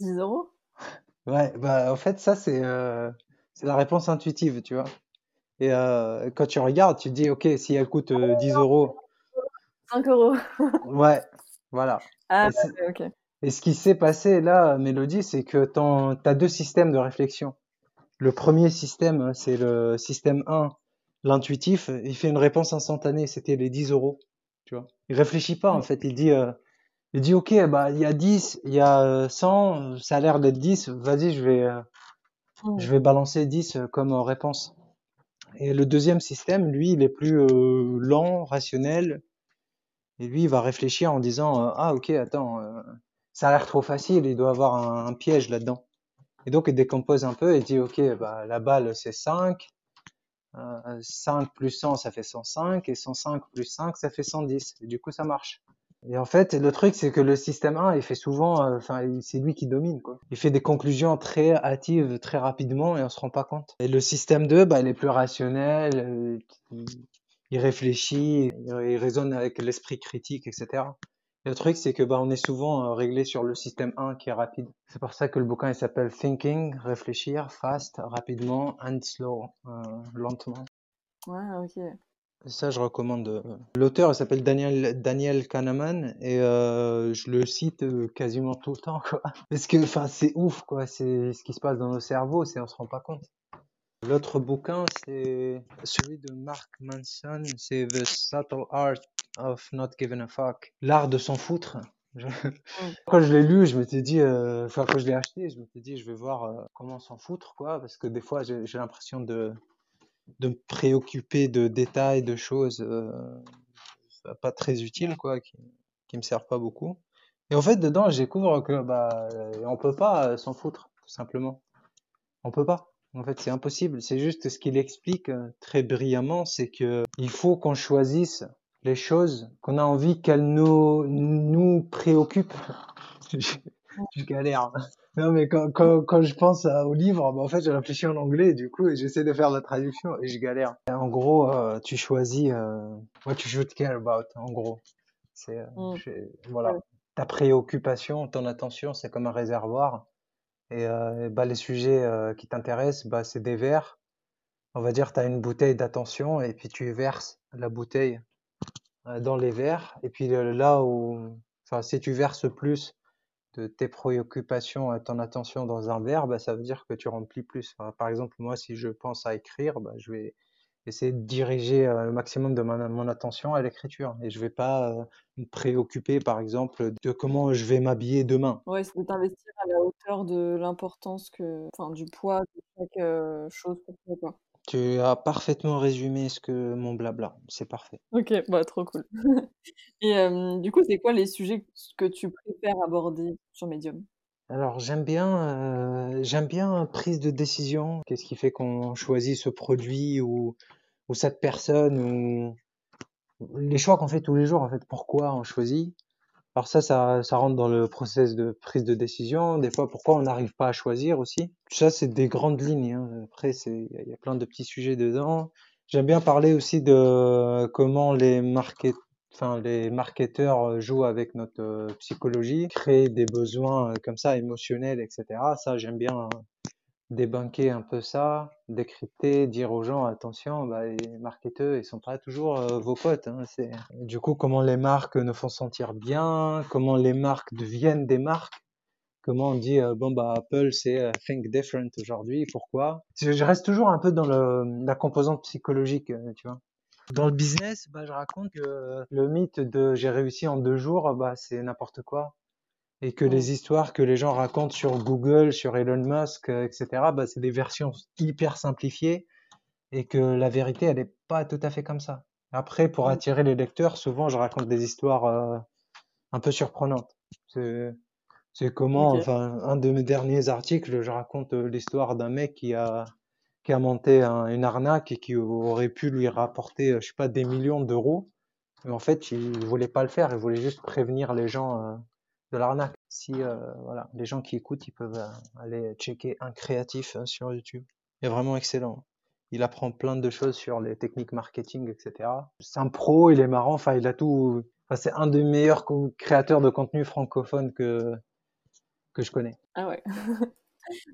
10 euros? Ouais, bah en fait, ça, c'est euh, la réponse intuitive, tu vois. Et euh, quand tu regardes, tu te dis, ok, si elle coûte euh, 10 euros, 5 euros. ouais, voilà. Ah, Et, et ce qui s'est passé là, Mélodie, c'est que tu as deux systèmes de réflexion. Le premier système, c'est le système 1, l'intuitif. Il fait une réponse instantanée, c'était les 10 euros. Tu vois. Il réfléchit pas, en fait. Il dit, euh, il dit, ok, bah, il y a 10, il y a euh, 100, ça a l'air d'être 10. Vas-y, je vais, euh, je vais balancer 10 comme euh, réponse. Et le deuxième système, lui, il est plus euh, lent, rationnel. Et lui, il va réfléchir en disant, euh, ah, ok, attends, euh, ça a l'air trop facile, il doit avoir un piège là-dedans. Et donc, il décompose un peu et dit, OK, bah, la balle, c'est 5. Euh, 5 plus 100, ça fait 105. Et 105 plus 5, ça fait 110. Et du coup, ça marche. Et en fait, le truc, c'est que le système 1, il fait souvent, euh, enfin, c'est lui qui domine, quoi. Il fait des conclusions très hâtives, très rapidement, et on se rend pas compte. Et le système 2, bah, il est plus rationnel, euh, il, réfléchit, il raisonne avec l'esprit critique, etc. Le truc, c'est que bah, on est souvent euh, réglé sur le système 1 qui est rapide. C'est pour ça que le bouquin il s'appelle Thinking, réfléchir, fast, rapidement, and slow, euh, lentement. Ouais, ok. Ça, je recommande. euh. L'auteur il s'appelle Daniel Daniel Kahneman et euh, je le cite quasiment tout le temps, quoi. (laughs) Parce que, enfin, c'est ouf, quoi. C'est ce qui se passe dans nos cerveaux, c'est on se rend pas compte. L'autre bouquin, c'est celui de Mark Manson, c'est The Subtle Art of Not Giving a Fuck, l'art de s'en foutre. Je- Mm. (laughs) Quand je l'ai lu, je m'étais dit, euh, enfin quand je l'ai acheté, je m'étais dit, je vais voir euh, comment s'en foutre, quoi, parce que des fois, j'ai l'impression de, de me préoccuper de détails, de choses euh, pas très utiles, quoi, qui, qui me servent pas beaucoup. Et en fait, dedans, je découvre que bah, euh, on peut pas euh, s'en foutre, tout simplement. On peut pas. En fait, c'est impossible. C'est juste ce qu'il explique très brillamment, c'est que il faut qu'on choisisse les choses qu'on a envie qu'elles nous nous préoccupent. (laughs) je, (laughs) je galère. (laughs) Non, mais quand, quand, quand je pense à- au livre, bah, en fait, je réfléchis en anglais, du coup, et j'essaie de faire la traduction et je galère. Et en gros, euh, tu choisis euh, what you should care about, en gros. C'est, euh, Mm. voilà. Ta préoccupation, ton attention, c'est comme un réservoir. Et euh, bah, les sujets euh, qui t'intéressent, bah, c'est des verres. On va dire, tu as une bouteille d'attention et puis tu verses la bouteille euh, dans les verres. Et puis euh, là où, enfin, si tu verses plus de tes préoccupations et ton attention dans un verre, bah, ça veut dire que tu remplis plus. Par exemple, moi, si je pense à écrire, bah, je vais essayer de diriger euh, le maximum de mon, attention à l'écriture. Et je vais pas me préoccuper, par exemple, de comment je vais m'habiller demain. Ouais, c'est de t'investir à la hauteur de l'importance que, enfin, du poids de chaque chose pour toi, quoi. Tu as parfaitement résumé ce que mon blabla. C'est parfait. Ok, bah trop cool. (laughs) Et euh, du coup, c'est quoi les sujets que tu préfères aborder sur Medium? Alors j'aime bien, euh, j'aime bien prise de décision. Qu'est-ce qui fait qu'on choisit ce produit ou, ou cette personne ou les choix qu'on fait tous les jours en fait. Pourquoi on choisit? Alors ça, ça, rentre dans le process de prise de décision. Des fois, pourquoi on n'arrive pas à choisir aussi. Ça, c'est des grandes lignes. hein. Après, il y a plein de petits sujets dedans. J'aime bien parler aussi de comment les market, enfin, les marketeurs jouent avec notre euh, psychologie, créer des besoins euh, comme ça, émotionnels, etc. Ça, j'aime bien euh, débunker un peu ça, décrypter, dire aux gens, attention, bah, les marketeurs, ils sont pas toujours euh, vos potes. Hein, c'est... Du coup, comment les marques nous font sentir bien, comment les marques deviennent des marques, comment on dit, euh, bon, bah, Apple, c'est euh, Think Different aujourd'hui, pourquoi? Je, reste toujours un peu dans le, la composante psychologique, tu vois. Dans le business, bah, je raconte que le mythe de j'ai réussi en deux jours, bah, c'est n'importe quoi et que les histoires que les gens racontent sur Google, sur Elon Musk, euh, etc., bah, c'est des versions hyper simplifiées et que la vérité, elle n'est pas tout à fait comme ça. Après, pour attirer les lecteurs, souvent, je raconte des histoires euh, un peu surprenantes. C'est, c'est comment, enfin, un de mes derniers articles, je raconte euh, l'histoire d'un mec qui a, qui a monté un- une arnaque et qui aurait pu lui rapporter, euh, je sais pas, des millions d'euros. Mais en fait, il voulait pas le faire, il voulait juste prévenir les gens euh, de l'arnaque. Si euh, voilà, les gens qui écoutent, ils peuvent euh, aller checker un créatif euh, sur YouTube. Il est vraiment excellent. Il apprend plein de choses sur les techniques marketing, etc. C'est un pro, il est marrant, enfin il a tout. Enfin, c'est un des meilleurs créateurs de contenu francophone que que je connais. Ah ouais. (laughs)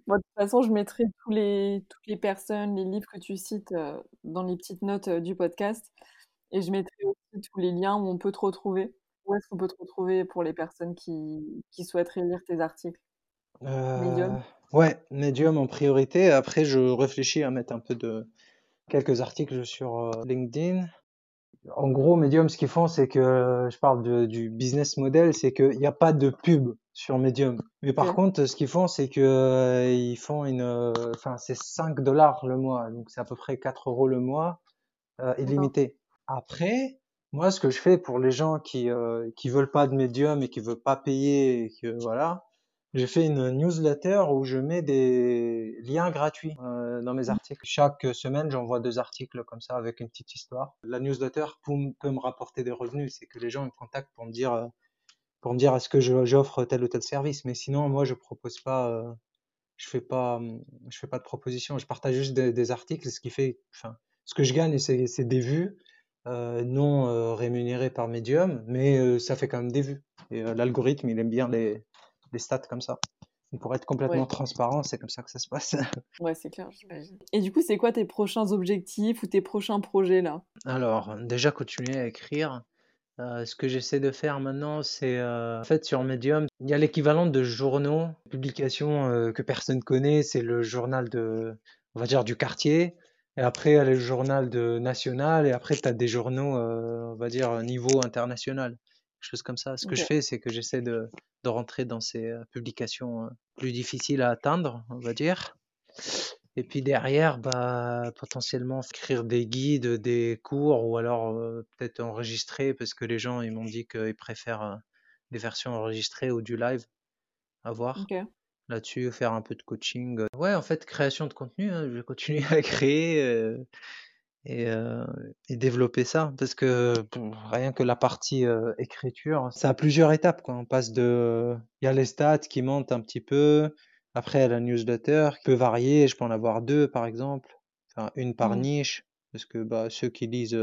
De toute façon, je mettrai tous les, toutes les personnes, les livres que tu cites euh, dans les petites notes du podcast. Et je mettrai aussi tous les liens où on peut te retrouver. Où est-ce qu'on peut te retrouver pour les personnes qui, qui souhaiteraient lire tes articles? Euh, Medium? ouais, Medium en priorité. Après, je réfléchis à mettre un peu de quelques articles sur euh, LinkedIn. En gros, Medium, ce qu'ils font, c'est que je parle de- du business model, c'est qu'il n'y a pas de pub sur Medium. Mais par contre, ce qu'ils font, c'est que euh, ils font une, euh, enfin, c'est 5 dollars le mois, donc c'est à peu près 4 euros le mois, euh, illimité. Après, moi, ce que je fais pour les gens qui euh, qui veulent pas de Medium et qui veulent pas payer, que voilà, j'ai fait une newsletter où je mets des liens gratuits euh, dans mes articles. Chaque semaine, j'envoie deux articles comme ça avec une petite histoire. La newsletter peut, me rapporter des revenus, c'est que les gens me contactent pour me dire euh, pour me dire est-ce que j'offre tel ou tel service? Mais sinon, moi, je propose pas, euh, je fais pas, hum, je fais pas de proposition. Je partage juste des, des articles, ce qui fait, enfin, ce que je gagne, c'est des vues euh, non euh, rémunérées par Medium, mais euh, ça fait quand même des vues. Et euh, l'algorithme, il aime bien les, les stats comme ça. Et pour être complètement Ouais, transparent, c'est comme ça que ça se passe. (laughs) ouais, c'est clair, j'imagine. Et du coup, c'est quoi tes prochains objectifs ou tes prochains projets là? Alors, déjà continuer à écrire. Euh, ce que j'essaie de faire maintenant, c'est euh, en fait sur Medium, il y a l'équivalent de journaux, publications euh, que personne connaît. C'est le journal de, on va dire, du quartier. Et après, il y a le journal de national. Et après, tu as des journaux, euh, on va dire, niveau international. chose comme ça. Ce que je fais, c'est que j'essaie de, de, rentrer dans ces publications plus difficiles à atteindre, on va dire. Et puis derrière, bah, potentiellement écrire des guides, des cours, ou alors peut-être enregistrer, parce que les gens, ils m'ont dit qu'ils préfèrent des versions enregistrées ou du live à voir. Là-dessus, faire un peu de coaching. Ouais, en fait, création de contenu, hein, je vais continuer (laughs) à créer et, et, développer ça. Parce que rien que la partie écriture, ça a plusieurs étapes. Quoi. On passe de. Il y a les stats qui montent un petit peu. Après, la newsletter qui peut varier. Je peux en avoir deux, par exemple. Enfin, une par mmh. niche. Parce que bah, ceux qui lisent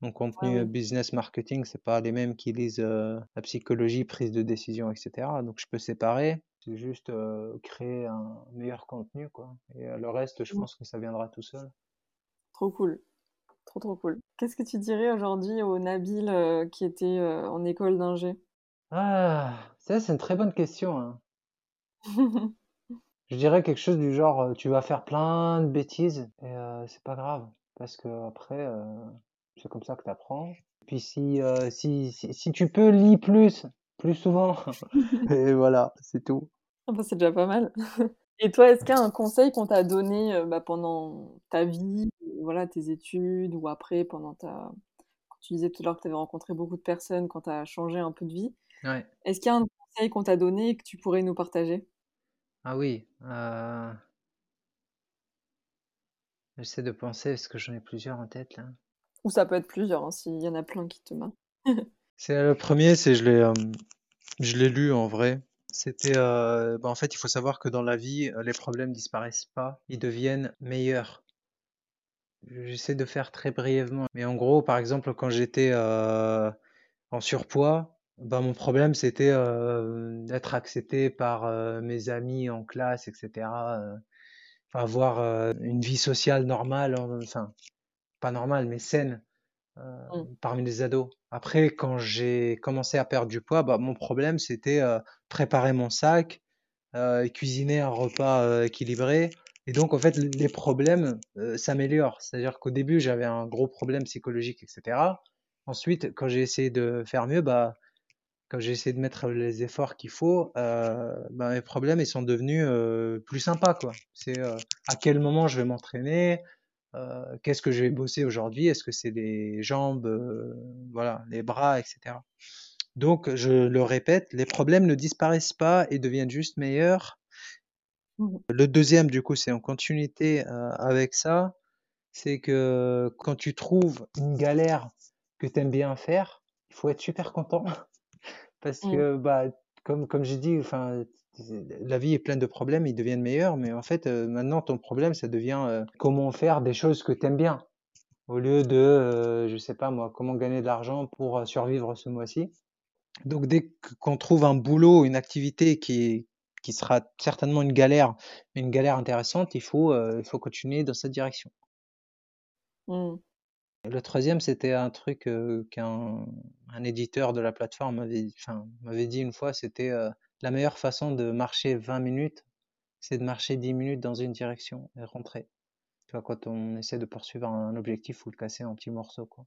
mon contenu business marketing, c'est pas les mêmes qui lisent la psychologie, prise de décision, etc. Donc je peux séparer. C'est juste créer un meilleur contenu, quoi. Et le reste, je pense que ça viendra tout seul. Trop cool. Trop trop cool. Qu'est-ce que tu dirais aujourd'hui au Nabil qui était en école d'ingé? Ah, ça c'est une très bonne question. Hein. (laughs) je dirais quelque chose du genre, tu vas faire plein de bêtises et c'est pas grave parce que après, c'est comme ça que tu apprends. Puis si, euh, si, si, tu peux, lis plus, plus souvent. (laughs) Et voilà, c'est tout. Ah bah, c'est déjà pas mal. Et toi, est-ce qu'il y a un conseil qu'on t'a donné euh, bah, pendant ta vie, voilà, tes études, ou après, pendant ta... tu disais tout à l'heure que tu avais rencontré beaucoup de personnes quand tu as changé un peu de vie? Ouais. Est-ce qu'il y a un conseil qu'on t'a donné et que tu pourrais nous partager? Ah oui. Euh... J'essaie de penser, parce que j'en ai plusieurs en tête là. Ou ça peut être plusieurs, hein, s'il y en a plein qui te marquent. (laughs) c'est le premier, c'est je l'ai, euh, je l'ai lu en vrai. C'était, euh, bah, en fait, il faut savoir que dans la vie, euh, les problèmes disparaissent pas, ils deviennent meilleurs. J'essaie de faire très brièvement, mais en gros, par exemple, quand j'étais en surpoids, bah, mon problème c'était d'être accepté par mes amis en classe, etc. avoir une vie sociale normale, enfin pas normale, mais saine euh, mmh. parmi les ados. Après, quand j'ai commencé à perdre du poids, bah, mon problème, c'était euh, préparer mon sac, euh, cuisiner un repas équilibré. Et donc, en fait, les problèmes s'améliorent. C'est-à-dire qu'au début, j'avais un gros problème psychologique, etc. Ensuite, quand j'ai essayé de faire mieux, bah, quand j'ai essayé de mettre les efforts qu'il faut, bah, mes problèmes ils sont devenus plus sympas. quoi. C'est à quel moment je vais m'entraîner, euh, qu'est-ce que je vais bosser aujourd'hui? Est-ce que c'est les jambes, euh, voilà, les bras, etc. Donc, je le répète, les problèmes ne disparaissent pas et deviennent juste meilleurs. Mmh. Le deuxième, du coup, c'est en continuité euh, avec ça. C'est que quand tu trouves une galère que tu aimes bien faire, il faut être super content. (laughs) Parce mmh. que, bah, comme, comme j'ai dit, enfin, la vie est pleine de problèmes, ils deviennent meilleurs, mais en fait, euh, maintenant, ton problème, ça devient euh, comment faire des choses que tu aimes bien, au lieu de, euh, je sais pas moi, comment gagner de l'argent pour survivre ce mois-ci. Donc, dès qu'on trouve un boulot, une activité qui, qui sera certainement une galère, mais une galère intéressante, il faut, il faut continuer dans cette direction. Mmh. Le troisième, c'était un truc qu'un un éditeur de la plateforme m'avait m'avait dit une fois, c'était la meilleure façon de marcher 20 minutes, c'est de marcher 10 minutes dans une direction et rentrer. Tu vois, quand on essaie de poursuivre un objectif ou le casser en petits morceaux, quoi.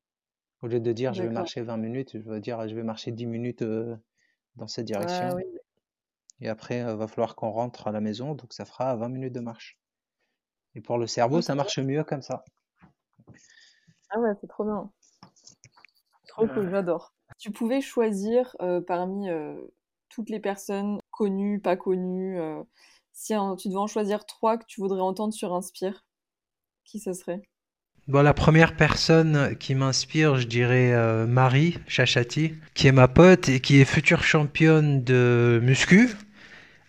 Au lieu de dire je vais marcher 20 minutes, je veux dire je vais marcher 10 minutes euh, dans cette direction. Et après, il va falloir qu'on rentre à la maison, donc ça fera 20 minutes de marche. Et pour le cerveau, ça marche mieux comme ça. Ah ouais, c'est trop bien. Trop cool, j'adore. Tu pouvais choisir euh, parmi euh, toutes les personnes connues, pas connues. Euh, si tu devais en choisir trois que tu voudrais entendre sur Inspire, qui ce serait? Bon, la première personne qui m'inspire, je dirais euh, Marie Chachati, qui est ma pote et qui est future championne de muscu.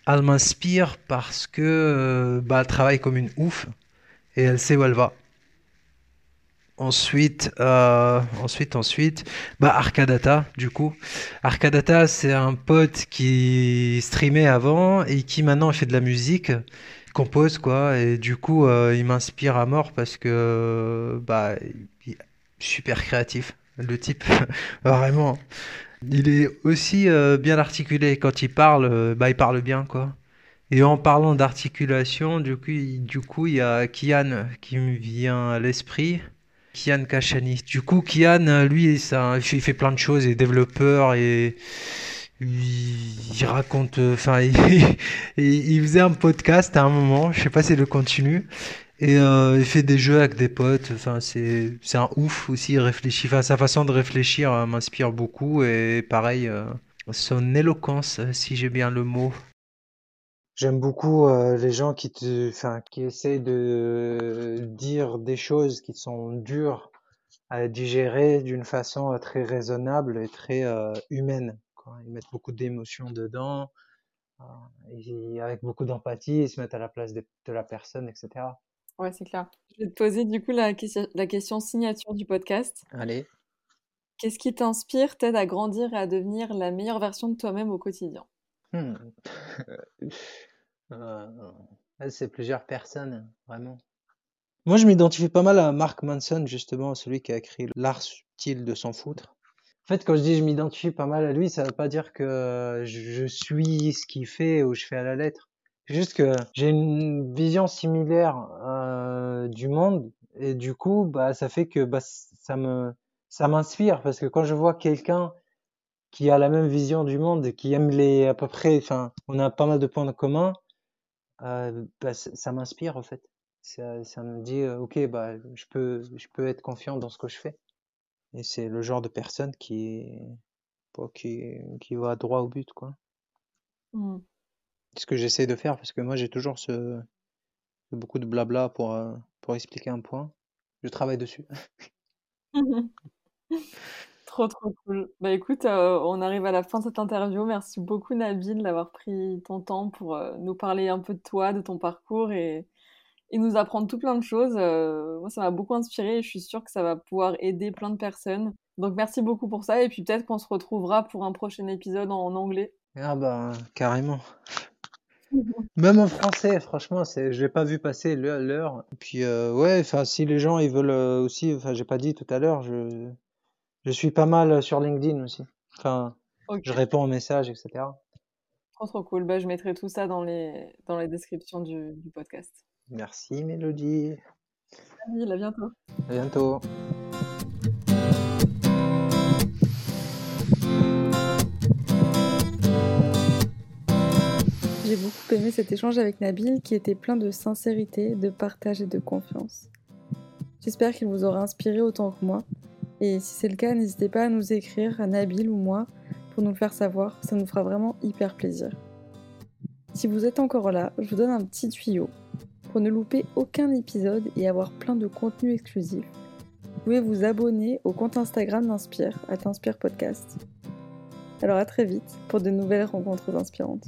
Elle m'inspire parce que euh, bah, travaille comme une ouf et elle sait où elle va. Ensuite, euh, ensuite, ensuite, bah Arcadata, du coup. Arcadata, c'est un pote qui streamait avant et qui maintenant fait de la musique, compose quoi, et du coup, euh, il m'inspire à mort parce que, bah, est super créatif, le type, (laughs) vraiment. Il est aussi euh, bien articulé quand il parle, bah, il parle bien quoi. Et en parlant d'articulation, du coup, du coup, il y a Kian qui me vient à l'esprit Kian Kachani. Du coup, Kian, lui, ça, il fait plein de choses, il est développeur et il, raconte, enfin, (laughs) il, faisait un podcast à un moment, je sais pas si le continue, et euh, il fait des jeux avec des potes. Enfin, c'est c'est un ouf aussi. Il réfléchit. Enfin, sa façon de réfléchir euh, m'inspire beaucoup et pareil, euh, son éloquence, si j'ai bien le mot. J'aime beaucoup les gens qui te, enfin, qui essayent de dire des choses qui sont dures à digérer d'une façon très raisonnable et très humaine. Ils mettent beaucoup d'émotions dedans, et avec beaucoup d'empathie, ils se mettent à la place de, la personne, etc. Ouais, c'est clair. Je vais te poser du coup la, question, la question signature du podcast. Allez. Qu'est-ce qui t'inspire, t'aide à grandir et à devenir la meilleure version de toi-même au quotidien? Hmm. (laughs) euh, C'est plusieurs personnes, vraiment. Moi, je m'identifie pas mal à Mark Manson, justement, celui qui a écrit L'art subtil de s'en foutre. En fait, quand je dis je m'identifie pas mal à lui, ça veut pas dire que je suis ce qu'il fait ou je fais à la lettre. C'est juste que j'ai une vision similaire euh, du monde et du coup, bah, ça fait que bah, ça me ça m'inspire parce que quand je vois quelqu'un qui a la même vision du monde, qui aime les à peu près, enfin, on a pas mal de points communs, euh, bah, ça m'inspire en fait. Ça, ça me dit, euh, ok, bah, je peux je peux être confiant dans ce que je fais. Et c'est le genre de personne qui, qui, qui va droit au but, quoi. Mmh. C'est ce que j'essaie de faire parce que moi j'ai toujours ce, beaucoup de blabla pour, euh, pour expliquer un point. Je travaille dessus. (laughs) trop trop cool. Bah écoute, euh, on arrive à la fin de cette interview. Merci beaucoup Nabil d'avoir pris ton temps pour euh, nous parler un peu de toi, de ton parcours et, et nous apprendre tout plein de choses. Euh, moi, ça m'a beaucoup inspiré et je suis sûre que ça va pouvoir aider plein de personnes. Donc, merci beaucoup pour ça. Et puis, peut-être qu'on se retrouvera pour un prochain épisode en, anglais. Ah, bah, carrément. (laughs) Même en français, franchement, c'est, je l'ai pas vu passer l'heure. Puis, euh, ouais, enfin, si les gens ils veulent euh, aussi, enfin, j'ai pas dit tout à l'heure, je, je suis pas mal sur LinkedIn aussi. Enfin, je réponds aux messages, etc. Trop, trop cool. Bah, je mettrai tout ça dans les, dans les descriptions du, du podcast. Merci Mélodie. Salut, à bientôt. À bientôt. J'ai beaucoup aimé cet échange avec Nabil qui était plein de sincérité, de partage et de confiance. J'espère qu'il vous aura inspiré autant que moi. Et si c'est le cas, n'hésitez pas à nous écrire à Nabil ou moi pour nous le faire savoir, ça nous fera vraiment hyper plaisir. Si vous êtes encore là, je vous donne un petit tuyau. Pour ne louper aucun épisode et avoir plein de contenu exclusif, vous pouvez vous abonner au compte Instagram d'Inspire, à Inspire Podcast. Alors à très vite pour de nouvelles rencontres inspirantes.